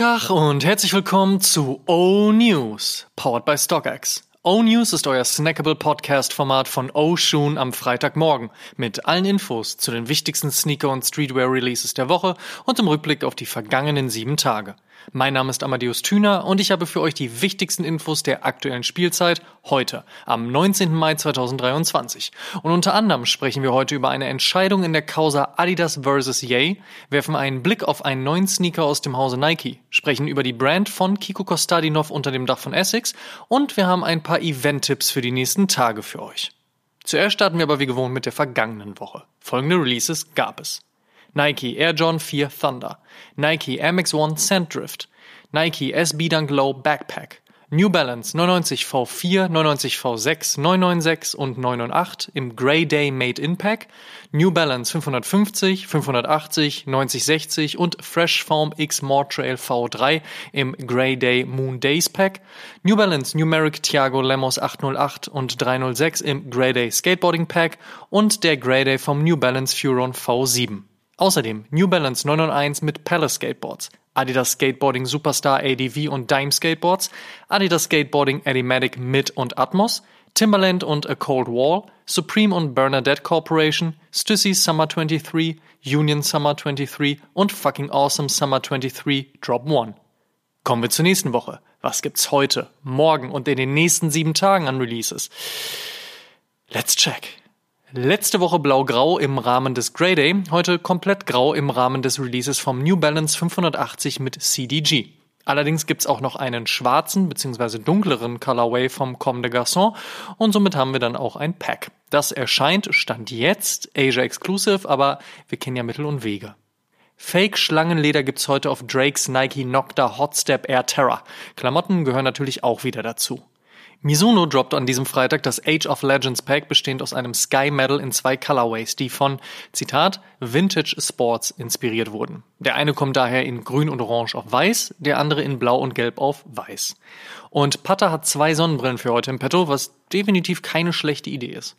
Tag und herzlich willkommen zu O News, powered by StockX. O News ist euer snackable Podcast-Format von O Shoon am Freitagmorgen mit allen Infos zu den wichtigsten Sneaker- und Streetwear-Releases der Woche und im Rückblick auf die vergangenen sieben Tage. Mein Name ist Amadeus Thüner und ich habe für euch die wichtigsten Infos der aktuellen Spielzeit heute, am 19. Mai 2023. Und unter anderem sprechen wir heute über eine Entscheidung in der Causa Adidas vs. Yay, werfen einen Blick auf einen neuen Sneaker aus dem Hause Nike, sprechen über die Brand von Kiko Kostadinov unter dem Dach von Essex und wir haben ein paar Event-Tipps für die nächsten Tage für euch. Zuerst starten wir aber wie gewohnt mit der vergangenen Woche. Folgende Releases gab es. Nike Air John 4 Thunder, Nike Air Max 1 Sanddrift, Nike SB Dunk Low Backpack, New Balance 99 V4, 99 V6, 996 und 998 im Grey Day Made in Pack, New Balance 550, 580, 9060 und Fresh Foam X More Trail V3 im Grey Day Moon Days Pack, New Balance Numeric Thiago Lemos 808 und 306 im Grey Day Skateboarding Pack und der Grey Day vom New Balance Furon V7. Außerdem New Balance 991 mit Palace Skateboards, Adidas Skateboarding Superstar ADV und Dime Skateboards, Adidas Skateboarding Adimatic Mid und Atmos, Timberland und A Cold Wall, Supreme und Bernadette Corporation, Stussy Summer 23, Union Summer 23 und Fucking Awesome Summer 23 Drop 1. Kommen wir zur nächsten Woche. Was gibt's heute, morgen und in den nächsten sieben Tagen an Releases? Let's check. Letzte Woche blau-grau im Rahmen des Grey Day, heute komplett grau im Rahmen des Releases vom New Balance 580 mit CDG. Allerdings gibt's auch noch einen schwarzen bzw. dunkleren Colorway vom Comme des Garçons und somit haben wir dann auch ein Pack. Das erscheint, stand jetzt, Asia Exclusive, aber wir kennen ja Mittel und Wege. Fake Schlangenleder gibt's heute auf Drakes Nike Nocta Hotstep Air Terra. Klamotten gehören natürlich auch wieder dazu. Mizuno droppt an diesem Freitag das Age of Legends Pack, bestehend aus einem Sky Medal in zwei Colorways, die von, Zitat, Vintage Sports inspiriert wurden. Der eine kommt daher in grün und orange auf weiß, der andere in blau und gelb auf weiß. Und Pata hat zwei Sonnenbrillen für heute im Petto, was definitiv keine schlechte Idee ist.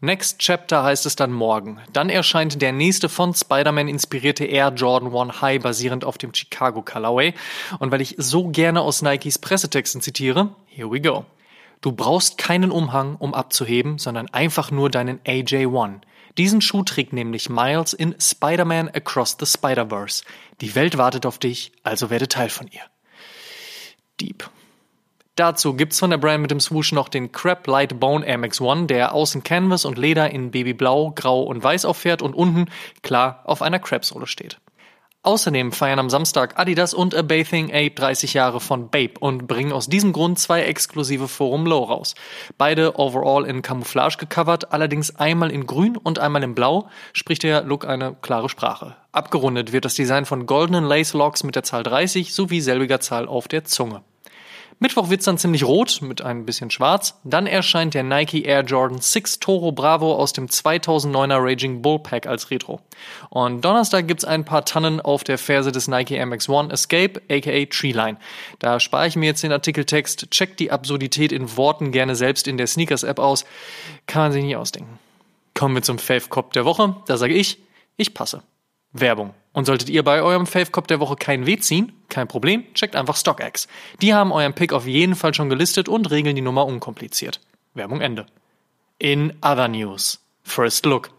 Next Chapter heißt es dann morgen. Dann erscheint der nächste von Spider-Man inspirierte Air Jordan 1 High basierend auf dem Chicago Colorway. Und weil ich so gerne aus Nikes Pressetexten zitiere, here we go. Du brauchst keinen Umhang, um abzuheben, sondern einfach nur deinen AJ1. Diesen Schuh trägt nämlich Miles in Spider-Man Across the Spider-Verse. Die Welt wartet auf dich, also werde Teil von ihr. Deep. Dazu gibt's von der Brand mit dem Swoosh noch den Crab Light Bone Air Max One, der außen Canvas und Leder in Babyblau, Grau und Weiß auffährt und unten, klar, auf einer Crab-Sohle steht. Außerdem feiern am Samstag Adidas und A Bathing Ape 30 Jahre von Babe und bringen aus diesem Grund zwei exklusive Forum Low raus. Beide overall in Camouflage gecovert, allerdings einmal in grün und einmal in blau, spricht der Look eine klare Sprache. Abgerundet wird das Design von goldenen Lace Locks mit der Zahl 30 sowie selbiger Zahl auf der Zunge. Mittwoch wird's dann ziemlich rot mit ein bisschen schwarz. Dann erscheint der Nike Air Jordan 6 Toro Bravo aus dem 2009er Raging Bull Pack als Retro. Und Donnerstag gibt's ein paar Tannen auf der Ferse des Nike MX One Escape, aka Treeline. Da spare ich mir jetzt den Artikeltext, checkt die Absurdität in Worten gerne selbst in der Sneakers App aus. Kann man sich nicht ausdenken. Kommen wir zum Fave Cop der Woche. Da sage ich, ich passe. Werbung. Und solltet ihr bei eurem Fave Cop der Woche keinen Weh ziehen, kein Problem, checkt einfach StockX. Die haben euren Pick auf jeden Fall schon gelistet und regeln die Nummer unkompliziert. Werbung Ende. In other news. First Look.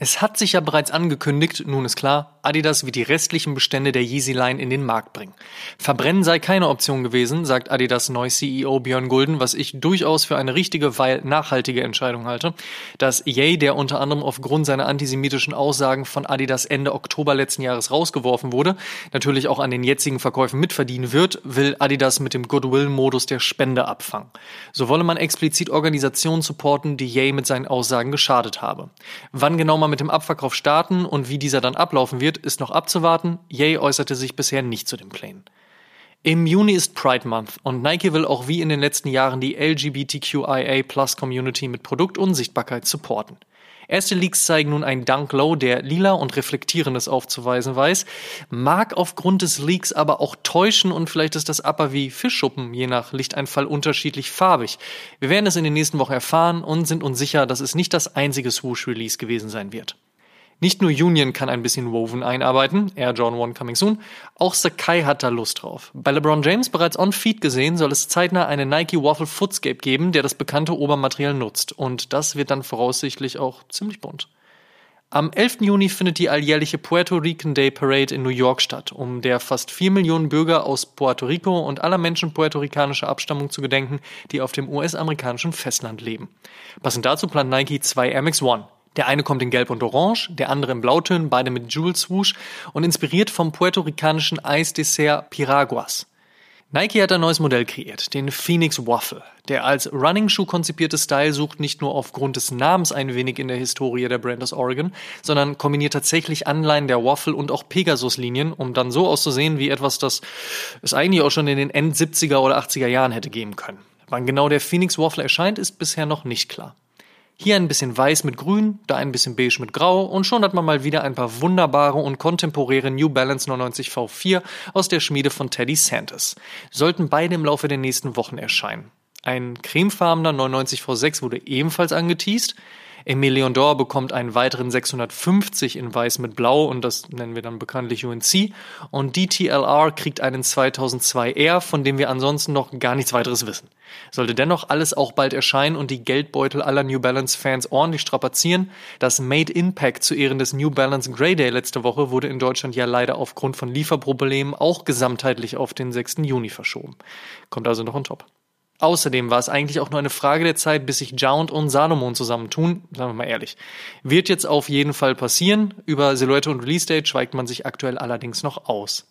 Es hat sich ja bereits angekündigt, nun ist klar, Adidas wird die restlichen Bestände der Yeezy Line in den Markt bringen. Verbrennen sei keine Option gewesen, sagt Adidas neu CEO Björn Gulden, was ich durchaus für eine richtige, weil nachhaltige Entscheidung halte. Dass Ye, der unter anderem aufgrund seiner antisemitischen Aussagen von Adidas Ende Oktober letzten Jahres rausgeworfen wurde, natürlich auch an den jetzigen Verkäufen mitverdienen wird, will Adidas mit dem Goodwill-Modus der Spende abfangen. So wolle man explizit Organisationen supporten, die Ye mit seinen Aussagen geschadet habe. Wann genau man mit dem Abverkauf starten und wie dieser dann ablaufen wird, ist noch abzuwarten. Ye äußerte sich bisher nicht zu dem Claim. Im Juni ist Pride Month und Nike will auch wie in den letzten Jahren die LGBTQIA Plus Community mit Produkt und Sichtbarkeit supporten. Erste Leaks zeigen nun einen Dunk Low, der lila und reflektierendes aufzuweisen weiß, mag aufgrund des Leaks aber auch täuschen und vielleicht ist das Upper wie Fischschuppen je nach Lichteinfall unterschiedlich farbig. Wir werden es in den nächsten Wochen erfahren und sind uns sicher, dass es nicht das einzige Swoosh-Release gewesen sein wird. Nicht nur Union kann ein bisschen Woven einarbeiten, Air Jordan 1 coming soon, auch Sakai hat da Lust drauf. Bei LeBron James bereits on Feed gesehen, soll es zeitnah eine Nike Waffle Footscape geben, der das bekannte Obermaterial nutzt. Und das wird dann voraussichtlich auch ziemlich bunt. Am 11. Juni findet die alljährliche Puerto Rican Day Parade in New York statt, um der fast vier Millionen Bürger aus Puerto Rico und aller Menschen puerto-ricanischer Abstammung zu gedenken, die auf dem US-amerikanischen Festland leben. Passend dazu plant Nike zwei Air Max One. Der eine kommt in Gelb und Orange, der andere in Blautönen, beide mit Jewel Swoosh und inspiriert vom puerto-ricanischen Eisdessert Piraguas. Nike hat ein neues Modell kreiert, den Phoenix Waffle. Der als Running-Schuh konzipierte Style sucht nicht nur aufgrund des Namens ein wenig in der Historie der Brand aus Oregon, sondern kombiniert tatsächlich Anleihen der Waffle und auch Pegasus-Linien, um dann so auszusehen wie etwas, das es eigentlich auch schon in den End 70er oder 80er Jahren hätte geben können. Wann genau der Phoenix Waffle erscheint, ist bisher noch nicht klar. Hier ein bisschen weiß mit grün, da ein bisschen beige mit grau und schon hat man mal wieder ein paar wunderbare und kontemporäre New Balance 99 V4 aus der Schmiede von Teddy Santis. Sollten beide im Laufe der nächsten Wochen erscheinen. Ein cremefarbener 99 V6 wurde ebenfalls angeteased. Emilion d'Or bekommt einen weiteren 650 in Weiß mit Blau und das nennen wir dann bekanntlich UNC. Und DTLR kriegt einen 2002R, von dem wir ansonsten noch gar nichts weiteres wissen. Sollte dennoch alles auch bald erscheinen und die Geldbeutel aller New Balance Fans ordentlich strapazieren, das Made Impact zu Ehren des New Balance Grey Day letzte Woche wurde in Deutschland ja leider aufgrund von Lieferproblemen auch gesamtheitlich auf den 6. Juni verschoben. Kommt also noch on top. Außerdem war es eigentlich auch nur eine Frage der Zeit, bis sich Jount und Salomon zusammentun, sagen wir mal ehrlich. Wird jetzt auf jeden Fall passieren. Über Silhouette und Release Date schweigt man sich aktuell allerdings noch aus.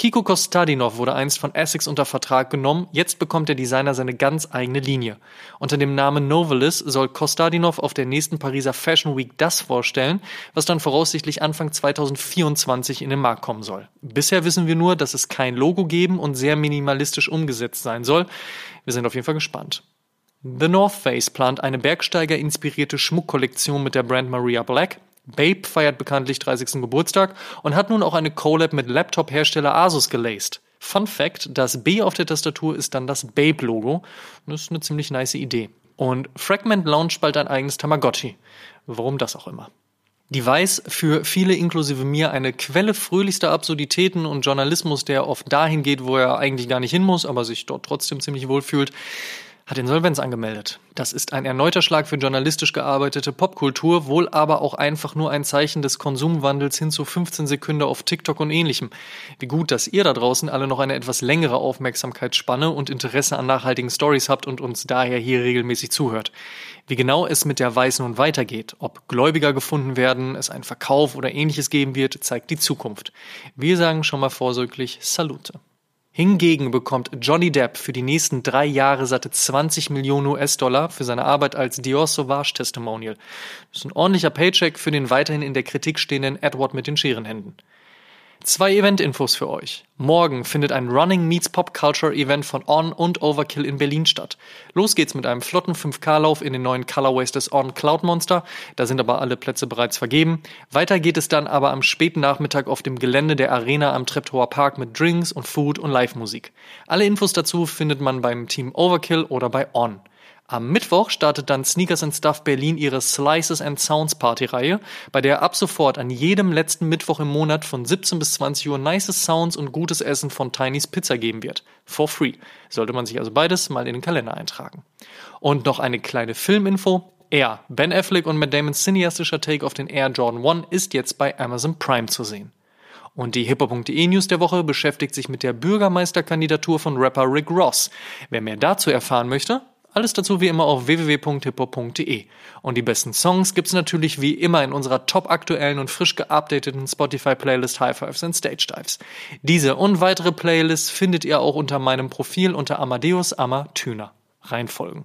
Kiko Kostadinov wurde einst von Essex unter Vertrag genommen, jetzt bekommt der Designer seine ganz eigene Linie. Unter dem Namen Novelis soll Kostadinov auf der nächsten Pariser Fashion Week das vorstellen, was dann voraussichtlich Anfang 2024 in den Markt kommen soll. Bisher wissen wir nur, dass es kein Logo geben und sehr minimalistisch umgesetzt sein soll. Wir sind auf jeden Fall gespannt. The North Face plant eine Bergsteiger-inspirierte Schmuckkollektion mit der Brand Maria Black. Babe feiert bekanntlich 30. Geburtstag und hat nun auch eine Collab mit Laptop-Hersteller Asus gelaced. Fun Fact, das B auf der Tastatur ist dann das Babe-Logo. Das ist eine ziemlich nice Idee. Und Fragment launcht bald ein eigenes Tamagotchi. Warum das auch immer. Weiß für viele inklusive mir eine Quelle fröhlichster Absurditäten und Journalismus, der oft dahin geht, wo er eigentlich gar nicht hin muss, aber sich dort trotzdem ziemlich wohl fühlt hat Insolvenz angemeldet. Das ist ein erneuter Schlag für journalistisch gearbeitete Popkultur, wohl aber auch einfach nur ein Zeichen des Konsumwandels hin zu 15 Sekunden auf TikTok und ähnlichem. Wie gut, dass ihr da draußen alle noch eine etwas längere Aufmerksamkeitsspanne und Interesse an nachhaltigen Stories habt und uns daher hier regelmäßig zuhört. Wie genau es mit der Weiß nun weitergeht, ob Gläubiger gefunden werden, es einen Verkauf oder ähnliches geben wird, zeigt die Zukunft. Wir sagen schon mal vorsorglich Salute. Hingegen bekommt Johnny Depp für die nächsten drei Jahre satte 20 Millionen US-Dollar für seine Arbeit als Dior Sauvage Testimonial. Das ist ein ordentlicher Paycheck für den weiterhin in der Kritik stehenden Edward mit den Scherenhänden. Zwei Event-Infos für euch. Morgen findet ein Running Meets Pop Culture Event von On und Overkill in Berlin statt. Los geht's mit einem flotten 5K-Lauf in den neuen Colorways des On Cloud Monster. Da sind aber alle Plätze bereits vergeben. Weiter geht es dann aber am späten Nachmittag auf dem Gelände der Arena am Treptower Park mit Drinks und Food und Live-Musik. Alle Infos dazu findet man beim Team Overkill oder bei On. Am Mittwoch startet dann Sneakers and Stuff Berlin ihre Slices and Sounds Party-Reihe, bei der ab sofort an jedem letzten Mittwoch im Monat von 17 bis 20 Uhr nice Sounds und gutes Essen von Tiny's Pizza geben wird. For free. Sollte man sich also beides mal in den Kalender eintragen. Und noch eine kleine Filminfo. Er, Ben Affleck und Matt Damons cineastischer Take auf den Air Jordan 1 ist jetzt bei Amazon Prime zu sehen. Und die hiphop.de News der Woche beschäftigt sich mit der Bürgermeisterkandidatur von Rapper Rick Ross. Wer mehr dazu erfahren möchte, alles dazu wie immer auf www.hiphop.de. Und die besten Songs gibt's natürlich wie immer in unserer top aktuellen und frisch geupdateten Spotify-Playlist High Fives and Stage Dives. Diese und weitere Playlists findet ihr auch unter meinem Profil unter Amadeus Amma Thüner. Reinfolgen.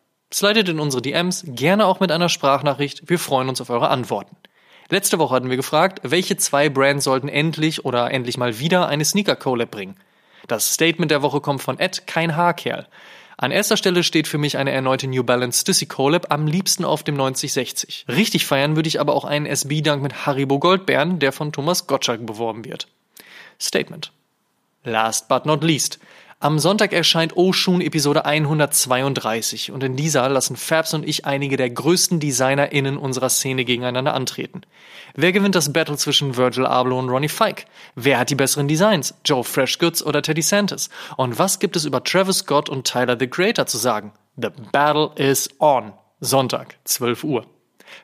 Slidet in unsere DMs, gerne auch mit einer Sprachnachricht. Wir freuen uns auf eure Antworten. Letzte Woche hatten wir gefragt, welche zwei Brands sollten endlich oder endlich mal wieder eine Sneaker Collab bringen. Das Statement der Woche kommt von Ed Kein Haarkerl. An erster Stelle steht für mich eine erneute New Balance Stussy Collab, am liebsten auf dem 9060. Richtig feiern würde ich aber auch einen SB-Dank mit Haribo Goldbeeren, der von Thomas Gottschalk beworben wird. Statement. Last but not least. Am Sonntag erscheint Oshun Episode 132 und in dieser lassen Fabs und ich einige der größten DesignerInnen unserer Szene gegeneinander antreten. Wer gewinnt das Battle zwischen Virgil Abloh und Ronnie Fike? Wer hat die besseren Designs? Joe Freshgoods oder Teddy Santis? Und was gibt es über Travis Scott und Tyler the Creator zu sagen? The battle is on. Sonntag, 12 Uhr.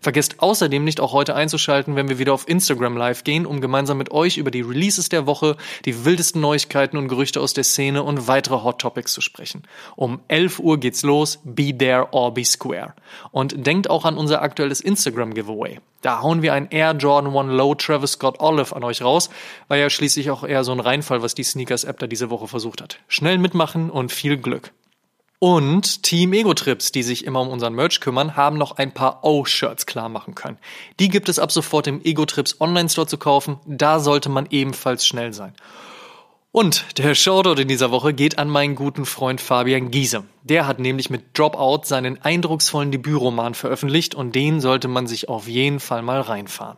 Vergesst außerdem nicht auch heute einzuschalten, wenn wir wieder auf Instagram live gehen, um gemeinsam mit euch über die Releases der Woche, die wildesten Neuigkeiten und Gerüchte aus der Szene und weitere Hot Topics zu sprechen. Um 11 Uhr geht's los, be there or be square. Und denkt auch an unser aktuelles Instagram Giveaway. Da hauen wir ein Air Jordan 1 Low Travis Scott Olive an euch raus, war ja schließlich auch eher so ein Reinfall, was die Sneakers App da diese Woche versucht hat. Schnell mitmachen und viel Glück. Und Team Ego Trips, die sich immer um unseren Merch kümmern, haben noch ein paar O-Shirts klar machen können. Die gibt es ab sofort im Ego Trips Online Store zu kaufen. Da sollte man ebenfalls schnell sein. Und der Shoutout in dieser Woche geht an meinen guten Freund Fabian Giese. Der hat nämlich mit Dropout seinen eindrucksvollen Debütroman veröffentlicht und den sollte man sich auf jeden Fall mal reinfahren.